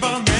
Baba.